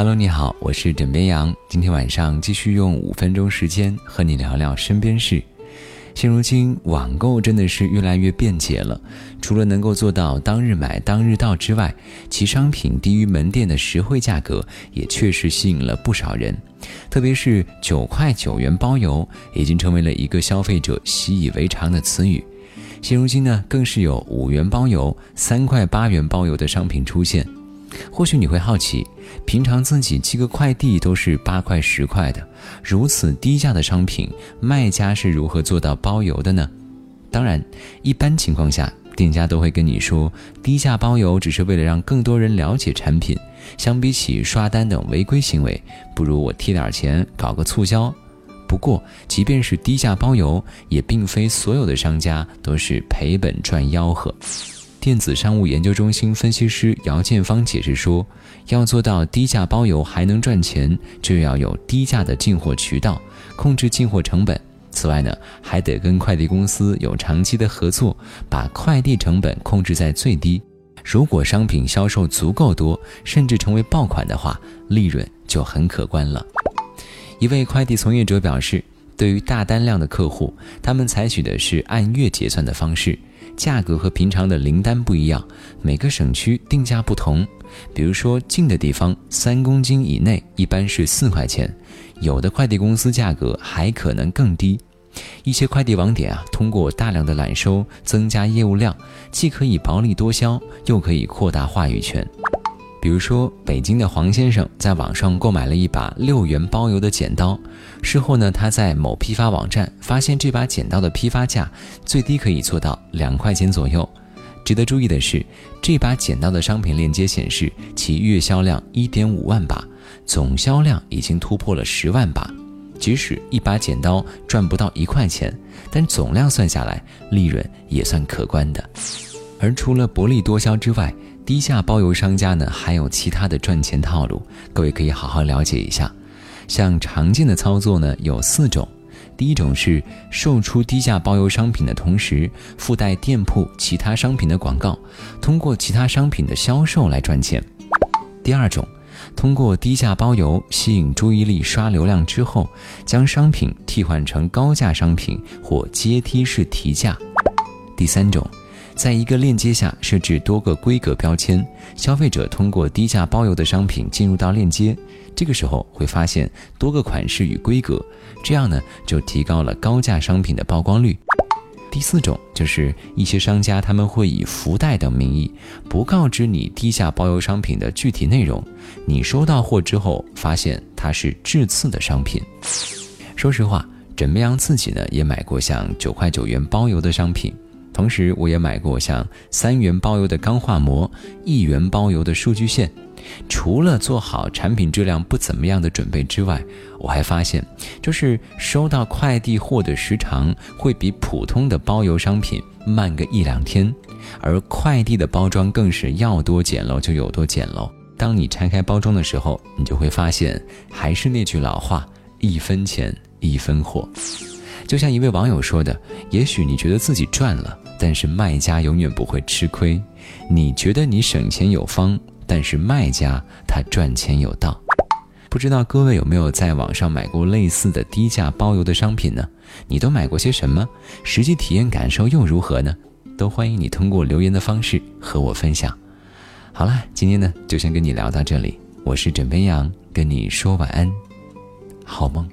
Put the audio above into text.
Hello，你好，我是枕边羊。今天晚上继续用五分钟时间和你聊聊身边事。现如今，网购真的是越来越便捷了。除了能够做到当日买当日到之外，其商品低于门店的实惠价格，也确实吸引了不少人。特别是九块九元包邮，已经成为了一个消费者习以为常的词语。现如今呢，更是有五元包邮、三块八元包邮的商品出现。或许你会好奇，平常自己寄个快递都是八块十块的，如此低价的商品，卖家是如何做到包邮的呢？当然，一般情况下，店家都会跟你说，低价包邮只是为了让更多人了解产品。相比起刷单等违规行为，不如我贴点钱搞个促销。不过，即便是低价包邮，也并非所有的商家都是赔本赚吆喝。电子商务研究中心分析师姚建芳解释说：“要做到低价包邮还能赚钱，就要有低价的进货渠道，控制进货成本。此外呢，还得跟快递公司有长期的合作，把快递成本控制在最低。如果商品销售足够多，甚至成为爆款的话，利润就很可观了。”一位快递从业者表示：“对于大单量的客户，他们采取的是按月结算的方式。”价格和平常的零单不一样，每个省区定价不同。比如说近的地方，三公斤以内一般是四块钱，有的快递公司价格还可能更低。一些快递网点啊，通过大量的揽收增加业务量，既可以薄利多销，又可以扩大话语权。比如说，北京的黄先生在网上购买了一把六元包邮的剪刀，事后呢，他在某批发网站发现这把剪刀的批发价最低可以做到两块钱左右。值得注意的是，这把剪刀的商品链接显示其月销量一点五万把，总销量已经突破了十万把。即使一把剪刀赚不到一块钱，但总量算下来，利润也算可观的。而除了薄利多销之外，低价包邮商家呢，还有其他的赚钱套路，各位可以好好了解一下。像常见的操作呢，有四种。第一种是售出低价包邮商品的同时，附带店铺其他商品的广告，通过其他商品的销售来赚钱。第二种，通过低价包邮吸引注意力、刷流量之后，将商品替换成高价商品或阶梯式提价。第三种。在一个链接下设置多个规格标签，消费者通过低价包邮的商品进入到链接，这个时候会发现多个款式与规格，这样呢就提高了高价商品的曝光率。第四种就是一些商家他们会以福袋等名义，不告知你低价包邮商品的具体内容，你收到货之后发现它是质次的商品。说实话，枕边羊自己呢也买过像九块九元包邮的商品。同时，我也买过像三元包邮的钢化膜、一元包邮的数据线。除了做好产品质量不怎么样的准备之外，我还发现，就是收到快递货的时长会比普通的包邮商品慢个一两天，而快递的包装更是要多简陋就有多简陋。当你拆开包装的时候，你就会发现，还是那句老话：一分钱一分货。就像一位网友说的：“也许你觉得自己赚了，但是卖家永远不会吃亏。你觉得你省钱有方，但是卖家他赚钱有道。不知道各位有没有在网上买过类似的低价包邮的商品呢？你都买过些什么？实际体验感受又如何呢？都欢迎你通过留言的方式和我分享。好了，今天呢就先跟你聊到这里。我是枕边羊，跟你说晚安，好梦。